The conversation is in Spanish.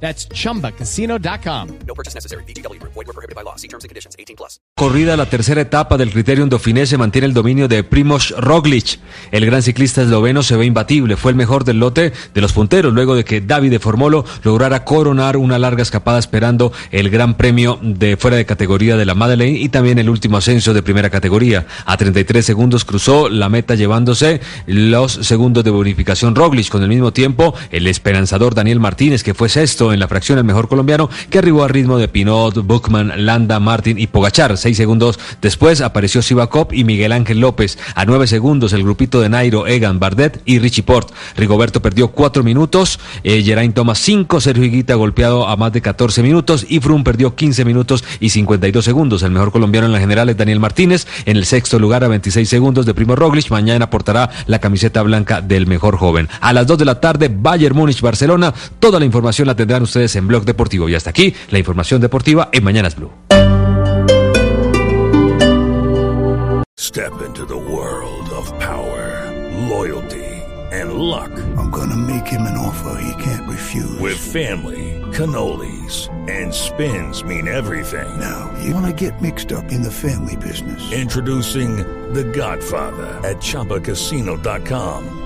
That's chumbacasino.com. No purchase necessary. BGW. Void were prohibited by law. See terms and conditions. 18 plus. Corrida la tercera etapa del Criterium Dauphiné se mantiene el dominio de Primoz Roglic. El gran ciclista esloveno se ve imbatible, fue el mejor del lote de los punteros luego de que David de Formolo lograra coronar una larga escapada esperando el Gran Premio de fuera de categoría de la Madeleine y también el último ascenso de primera categoría. A 33 segundos cruzó la meta llevándose los segundos de bonificación Roglic con el mismo tiempo el esperanzador Daniel Martínez que fue sexto en la fracción el mejor colombiano que arribó a ritmo de Pinot, Buchman, Landa, Martin y Pogachar. Seis segundos después apareció Sivakov y Miguel Ángel López. A nueve segundos el grupito de Nairo, Egan, Bardet y Richie Port. Rigoberto perdió cuatro minutos, eh, Geraint Thomas cinco, Sergio Higuita golpeado a más de 14 minutos y Froome perdió 15 minutos y 52 segundos. El mejor colombiano en la general es Daniel Martínez. En el sexto lugar a 26 segundos de Primo Roglic. Mañana portará la camiseta blanca del mejor joven. A las 2 de la tarde, Bayern Múnich, Barcelona. Toda la información la tendrán ustedes en Blog Deportivo. Y hasta aquí la información deportiva en Mañanas Blue. Step into the world of power, loyalty, and luck. I'm gonna make him an offer he can't refuse. With family, cannolis, and spins mean everything. Now, you wanna get mixed up in the family business. Introducing The Godfather at ChumbaCasino.com.